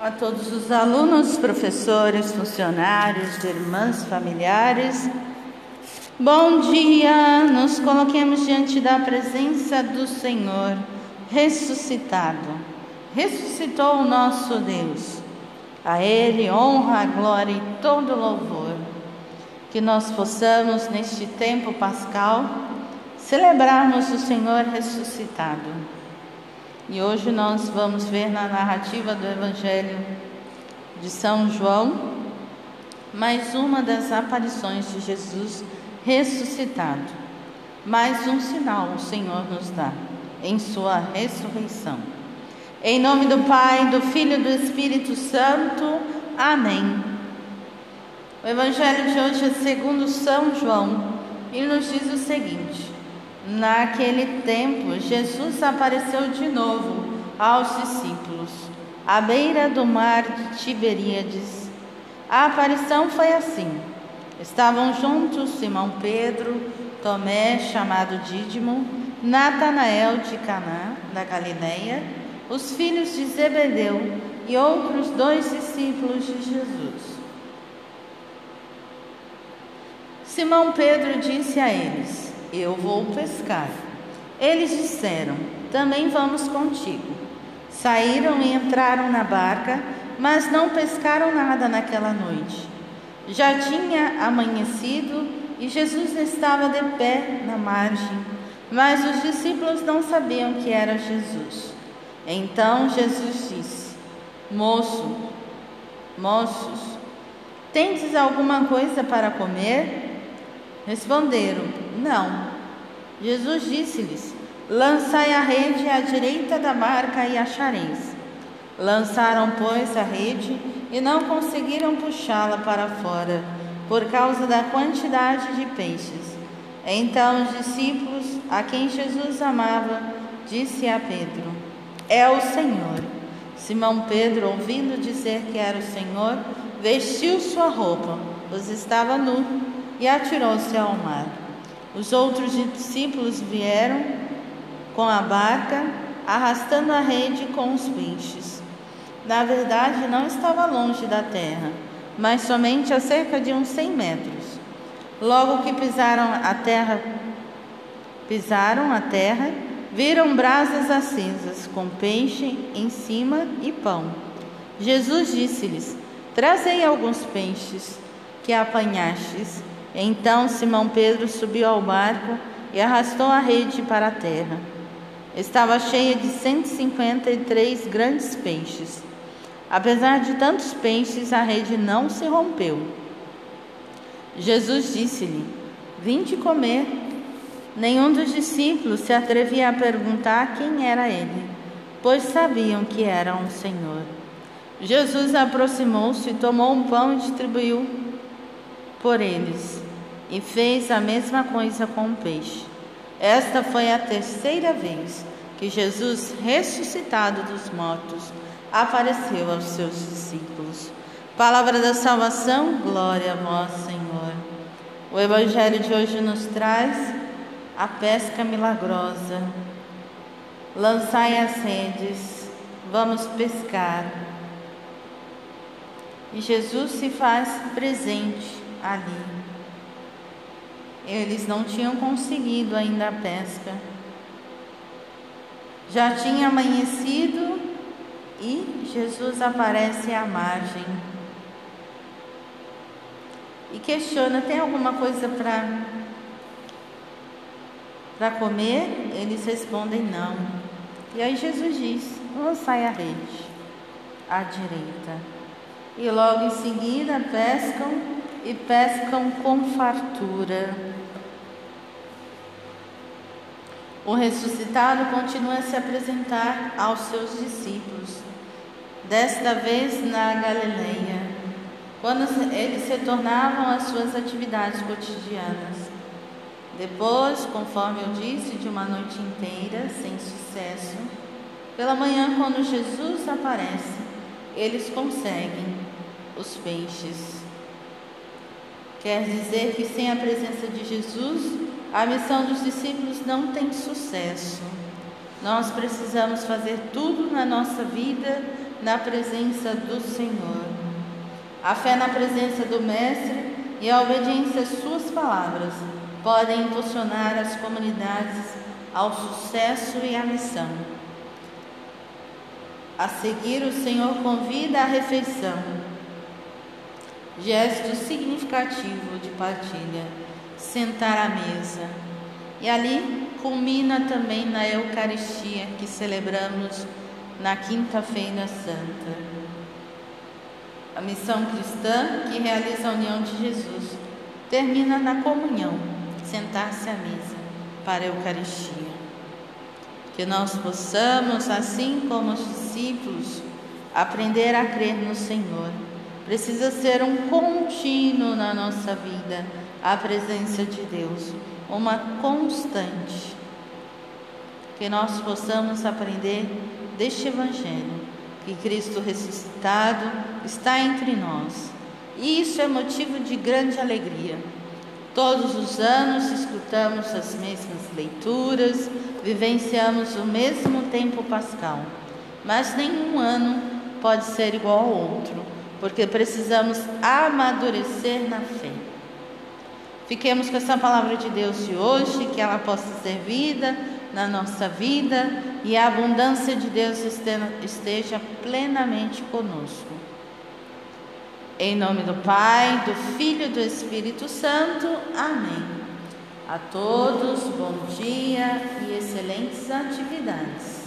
a todos os alunos, professores, funcionários, irmãs, familiares. Bom dia! Nos coloquemos diante da presença do Senhor ressuscitado. Ressuscitou o nosso Deus. A Ele honra, glória e todo louvor. Que nós possamos, neste tempo pascal, celebrarmos o Senhor ressuscitado e hoje nós vamos ver na narrativa do Evangelho de São João mais uma das aparições de Jesus ressuscitado. Mais um sinal o Senhor nos dá em sua ressurreição. Em nome do Pai, do Filho e do Espírito Santo. Amém. O Evangelho de hoje é segundo São João e nos diz o seguinte: Naquele tempo, Jesus apareceu de novo aos discípulos, à beira do mar de Tiberíades. A aparição foi assim: estavam juntos Simão Pedro, Tomé, chamado Dídimo, Natanael de Caná, da Galileia, os filhos de Zebedeu e outros dois discípulos de Jesus. Simão Pedro disse a eles: eu vou pescar. Eles disseram: Também vamos contigo. Saíram e entraram na barca, mas não pescaram nada naquela noite. Já tinha amanhecido e Jesus estava de pé na margem, mas os discípulos não sabiam que era Jesus. Então Jesus disse: Moço, moços, tendes alguma coisa para comer? Responderam: não. Jesus disse-lhes: Lançai a rede à direita da barca e achareis. Lançaram, pois, a rede e não conseguiram puxá-la para fora, por causa da quantidade de peixes. Então os discípulos, a quem Jesus amava, disse a Pedro: É o Senhor. Simão Pedro, ouvindo dizer que era o Senhor, vestiu sua roupa, pois estava nu, e atirou-se ao mar. Os outros discípulos vieram com a barca, arrastando a rede com os peixes. Na verdade, não estava longe da terra, mas somente a cerca de uns cem metros. Logo que pisaram a terra, pisaram a terra, viram brasas acesas com peixe em cima e pão. Jesus disse-lhes: Trazei alguns peixes que apanhastes. Então Simão Pedro subiu ao barco e arrastou a rede para a terra. Estava cheia de 153 grandes peixes. Apesar de tantos peixes, a rede não se rompeu. Jesus disse-lhe: Vinde comer. Nenhum dos discípulos se atrevia a perguntar quem era ele, pois sabiam que era um Senhor. Jesus aproximou-se, tomou um pão e distribuiu por eles, e fez a mesma coisa com o peixe. Esta foi a terceira vez que Jesus, ressuscitado dos mortos, apareceu aos seus discípulos. Palavra da salvação, glória a vós, Senhor. O Evangelho de hoje nos traz a pesca milagrosa. Lançai as redes, vamos pescar. E Jesus se faz presente ali. Eles não tinham conseguido ainda a pesca. Já tinha amanhecido e Jesus aparece à margem. E questiona: tem alguma coisa para para comer? Eles respondem: não. E aí Jesus diz: lançai a rede à direita. E logo em seguida pescam e pescam com fartura. O ressuscitado continua a se apresentar aos seus discípulos, desta vez na Galileia, quando eles retornavam às suas atividades cotidianas. Depois, conforme eu disse, de uma noite inteira sem sucesso, pela manhã, quando Jesus aparece, eles conseguem os peixes. Quer dizer que sem a presença de Jesus, a missão dos discípulos não tem sucesso. Nós precisamos fazer tudo na nossa vida na presença do Senhor. A fé na presença do Mestre e a obediência às suas palavras podem impulsionar as comunidades ao sucesso e à missão. A seguir, o Senhor convida à refeição, gesto significativo de partilha, sentar à mesa. E ali culmina também na Eucaristia que celebramos na Quinta-feira Santa. A missão cristã que realiza a união de Jesus termina na comunhão, sentar-se à mesa para a Eucaristia. Que nós possamos, assim como os discípulos, aprender a crer no Senhor. Precisa ser um contínuo na nossa vida a presença de Deus, uma constante. Que nós possamos aprender deste Evangelho, que Cristo ressuscitado está entre nós. E isso é motivo de grande alegria. Todos os anos escutamos as mesmas leituras, vivenciamos o mesmo tempo pascal, mas nenhum ano pode ser igual ao outro, porque precisamos amadurecer na fé. Fiquemos com essa palavra de Deus de hoje, que ela possa ser vida na nossa vida e a abundância de Deus esteja plenamente conosco. Em nome do Pai, do Filho e do Espírito Santo. Amém. A todos, bom dia e excelentes atividades.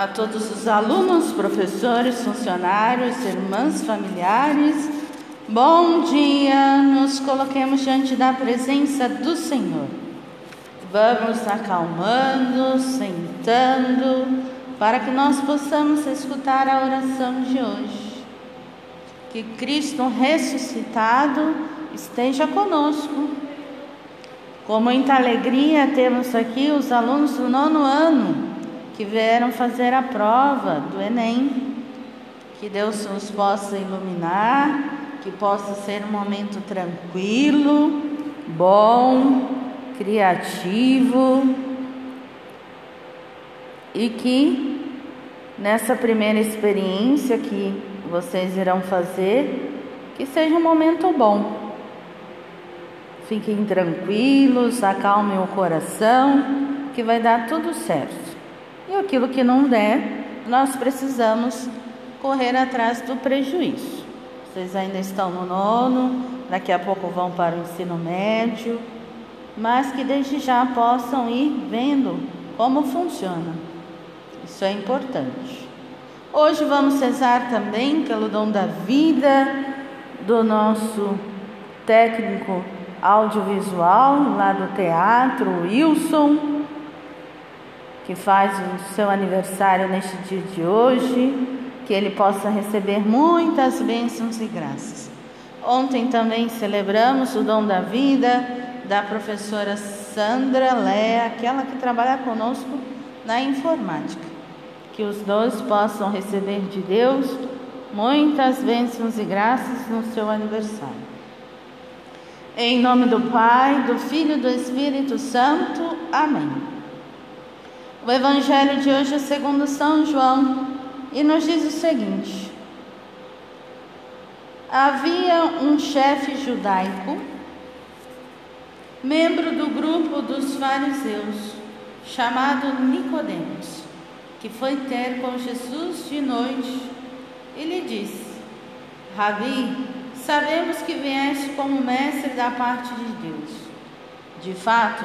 A todos os alunos, professores, funcionários, irmãs, familiares, bom dia. Nos coloquemos diante da presença do Senhor. Vamos acalmando, sentando, para que nós possamos escutar a oração de hoje. Que Cristo ressuscitado esteja conosco. Com muita alegria temos aqui os alunos do nono ano que vieram fazer a prova do Enem. Que Deus os possa iluminar, que possa ser um momento tranquilo, bom, criativo e que nessa primeira experiência que vocês irão fazer, que seja um momento bom. Fiquem tranquilos, acalmem o coração, que vai dar tudo certo. E aquilo que não der, nós precisamos correr atrás do prejuízo. Vocês ainda estão no nono, daqui a pouco vão para o ensino médio mas que desde já possam ir vendo como funciona. Isso é importante. Hoje vamos rezar também pelo dom da vida do nosso técnico audiovisual lá do teatro, Wilson, que faz o seu aniversário neste dia de hoje, que ele possa receber muitas bênçãos e graças. Ontem também celebramos o dom da vida da professora Sandra Lé, aquela que trabalha conosco na informática. Que os dois possam receber de Deus muitas bênçãos e graças no seu aniversário. Em nome do Pai, do Filho e do Espírito Santo. Amém. O Evangelho de hoje é segundo São João e nos diz o seguinte: Havia um chefe judaico membro do grupo dos fariseus, chamado Nicodemos, que foi ter com Jesus de noite e lhe disse: Rabi, sabemos que vieste como mestre da parte de Deus. De fato,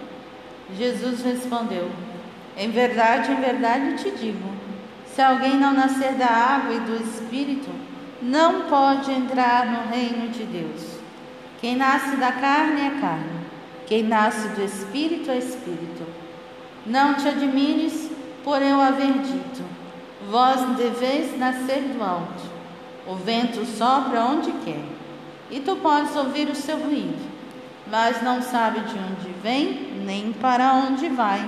Jesus respondeu: Em verdade, em verdade te digo: se alguém não nascer da água e do espírito, não pode entrar no reino de Deus. Quem nasce da carne é carne, quem nasce do espírito é espírito. Não te admires por eu haver dito: Vós deveis nascer do alto. O vento sopra onde quer, e tu podes ouvir o seu ruído, mas não sabe de onde vem nem para onde vai.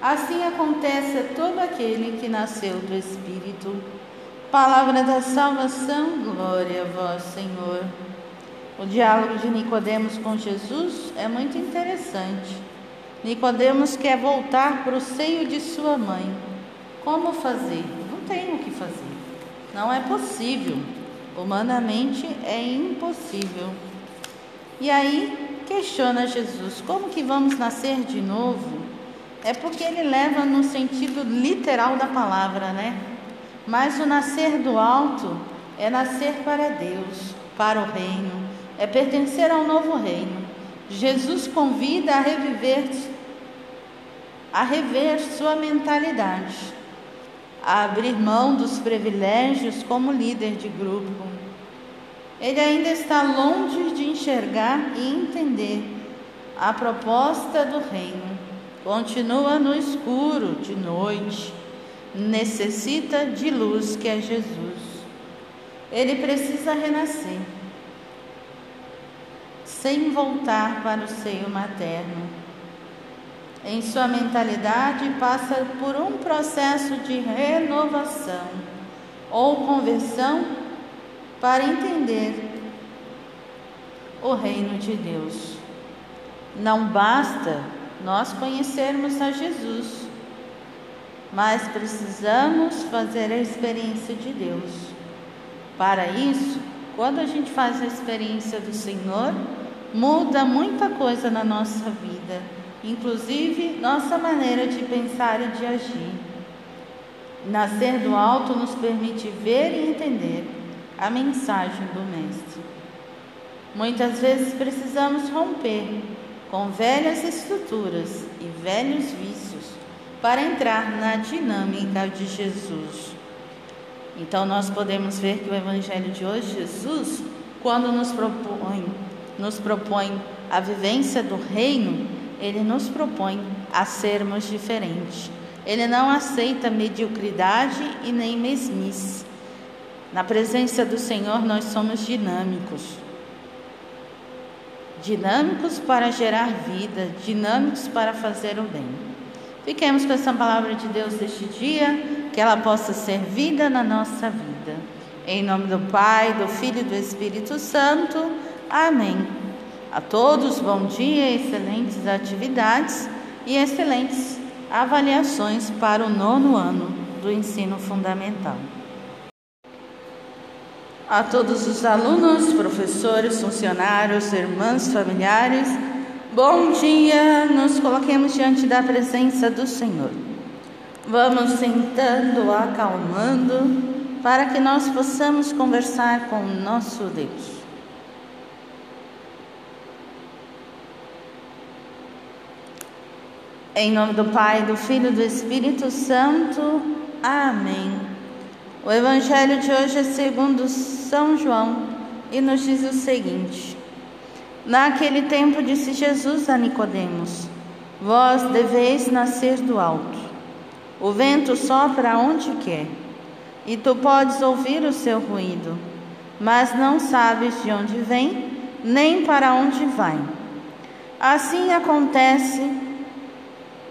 Assim acontece a todo aquele que nasceu do Espírito. Palavra da salvação, glória a vós, Senhor. O diálogo de Nicodemos com Jesus é muito interessante. Nicodemos quer voltar para o seio de sua mãe. Como fazer? Não tem o que fazer. Não é possível. Humanamente é impossível. E aí questiona Jesus: como que vamos nascer de novo? É porque ele leva no sentido literal da palavra, né? Mas o nascer do alto é nascer para Deus, para o reino, é pertencer ao novo reino. Jesus convida a reviver, a rever sua mentalidade, a abrir mão dos privilégios como líder de grupo. Ele ainda está longe de enxergar e entender a proposta do reino. Continua no escuro de noite necessita de luz, que é Jesus. Ele precisa renascer, sem voltar para o seio materno. Em sua mentalidade, passa por um processo de renovação ou conversão para entender o reino de Deus. Não basta nós conhecermos a Jesus mas precisamos fazer a experiência de Deus. Para isso, quando a gente faz a experiência do Senhor, muda muita coisa na nossa vida, inclusive nossa maneira de pensar e de agir. Nascer do alto nos permite ver e entender a mensagem do Mestre. Muitas vezes precisamos romper com velhas estruturas e velhos vícios para entrar na dinâmica de Jesus. Então nós podemos ver que o evangelho de hoje, Jesus, quando nos propõe, nos propõe a vivência do reino, ele nos propõe a sermos diferentes. Ele não aceita mediocridade e nem mesmice. Na presença do Senhor nós somos dinâmicos. Dinâmicos para gerar vida, dinâmicos para fazer o bem. Fiquemos com essa palavra de Deus deste dia, que ela possa ser vida na nossa vida. Em nome do Pai, do Filho e do Espírito Santo. Amém. A todos, bom dia, excelentes atividades e excelentes avaliações para o nono ano do ensino fundamental. A todos os alunos, professores, funcionários, irmãs, familiares, Bom dia, nos coloquemos diante da presença do Senhor. Vamos sentando, acalmando, para que nós possamos conversar com o nosso Deus. Em nome do Pai, do Filho e do Espírito Santo. Amém. O Evangelho de hoje é segundo São João e nos diz o seguinte: Naquele tempo disse Jesus a Nicodemos: Vós deveis nascer do alto. O vento sopra onde quer, e tu podes ouvir o seu ruído, mas não sabes de onde vem, nem para onde vai. Assim acontece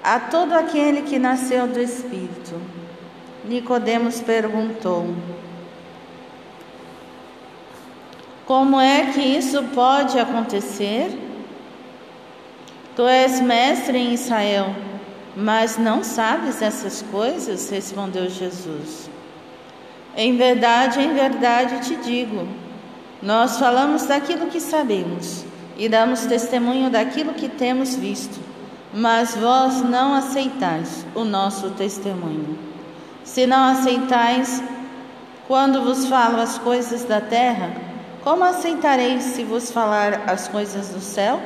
a todo aquele que nasceu do Espírito. Nicodemos perguntou: Como é que isso pode acontecer? Tu és mestre em Israel, mas não sabes essas coisas? Respondeu Jesus. Em verdade, em verdade te digo: nós falamos daquilo que sabemos e damos testemunho daquilo que temos visto, mas vós não aceitais o nosso testemunho. Se não aceitais, quando vos falo as coisas da terra, como aceitareis se vos falar as coisas do céu?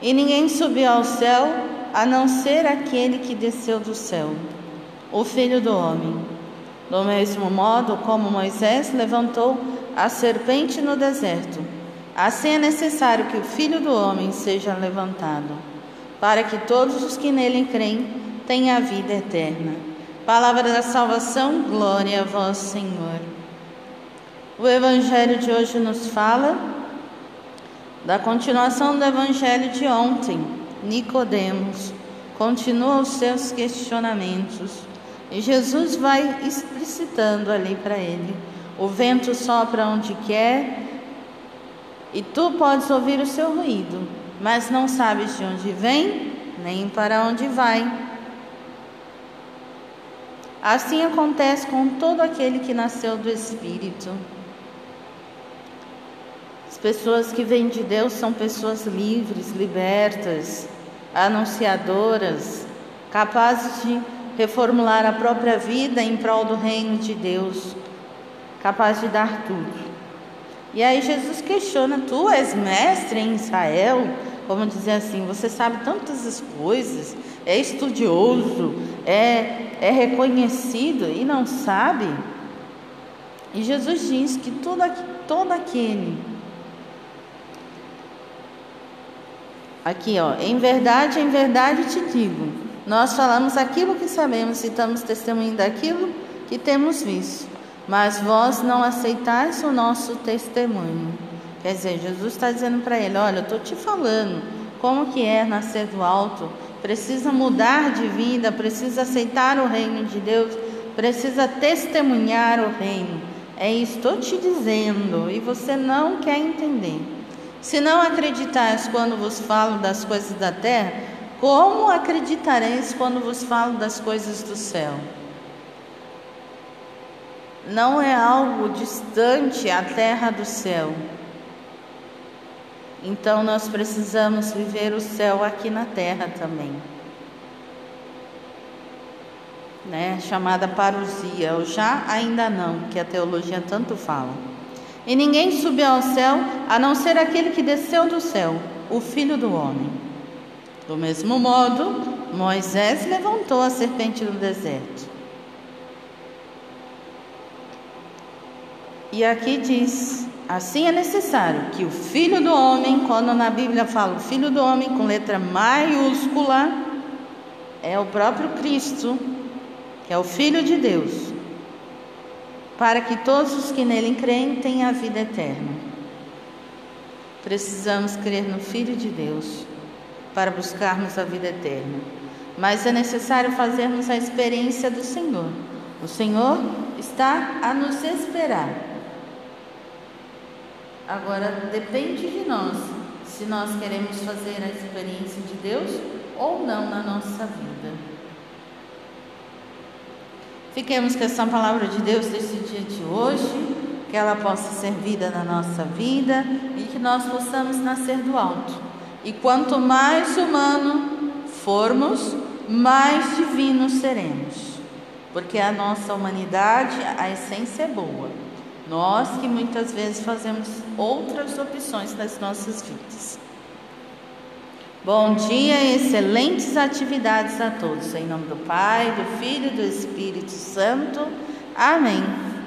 E ninguém subiu ao céu a não ser aquele que desceu do céu, o Filho do Homem. Do mesmo modo como Moisés levantou a serpente no deserto, assim é necessário que o Filho do Homem seja levantado, para que todos os que nele creem tenham a vida eterna. Palavra da salvação, glória a vós, Senhor. O Evangelho de hoje nos fala da continuação do Evangelho de ontem. Nicodemos continua os seus questionamentos e Jesus vai explicitando ali para ele: o vento sopra onde quer e tu podes ouvir o seu ruído, mas não sabes de onde vem nem para onde vai. Assim acontece com todo aquele que nasceu do Espírito. As pessoas que vêm de Deus são pessoas livres, libertas, anunciadoras, capazes de reformular a própria vida em prol do reino de Deus, capaz de dar tudo. E aí Jesus questiona: Tu és mestre em Israel? Como dizer assim, você sabe tantas coisas, é estudioso, é, é reconhecido e não sabe? E Jesus diz que todo, todo aquele Aqui, ó, em verdade, em verdade te digo, nós falamos aquilo que sabemos e estamos testemunhando daquilo que temos visto, mas vós não aceitais o nosso testemunho. Quer dizer, Jesus está dizendo para ele: Olha, eu estou te falando como que é nascer do alto, precisa mudar de vida, precisa aceitar o reino de Deus, precisa testemunhar o reino. É isso, estou te dizendo, e você não quer entender. Se não acreditais quando vos falo das coisas da terra, como acreditareis quando vos falo das coisas do céu? Não é algo distante a terra do céu. Então nós precisamos viver o céu aqui na terra também. Né? Chamada parousia, ou já ainda não, que a teologia tanto fala. E ninguém subiu ao céu a não ser aquele que desceu do céu, o Filho do Homem. Do mesmo modo, Moisés levantou a serpente no deserto. E aqui diz: assim é necessário que o filho do homem, quando na Bíblia fala o filho do homem com letra maiúscula, é o próprio Cristo, que é o Filho de Deus, para que todos os que nele creem tenham a vida eterna. Precisamos crer no Filho de Deus para buscarmos a vida eterna. Mas é necessário fazermos a experiência do Senhor. O Senhor está a nos esperar. Agora depende de nós se nós queremos fazer a experiência de Deus ou não na nossa vida. Fiquemos com essa palavra de Deus nesse dia de hoje, que ela possa ser vida na nossa vida e que nós possamos nascer do alto e quanto mais humano formos, mais divinos seremos. Porque a nossa humanidade, a essência é boa. Nós que muitas vezes fazemos outras opções nas nossas vidas. Bom dia e excelentes atividades a todos. Em nome do Pai, do Filho e do Espírito Santo. Amém.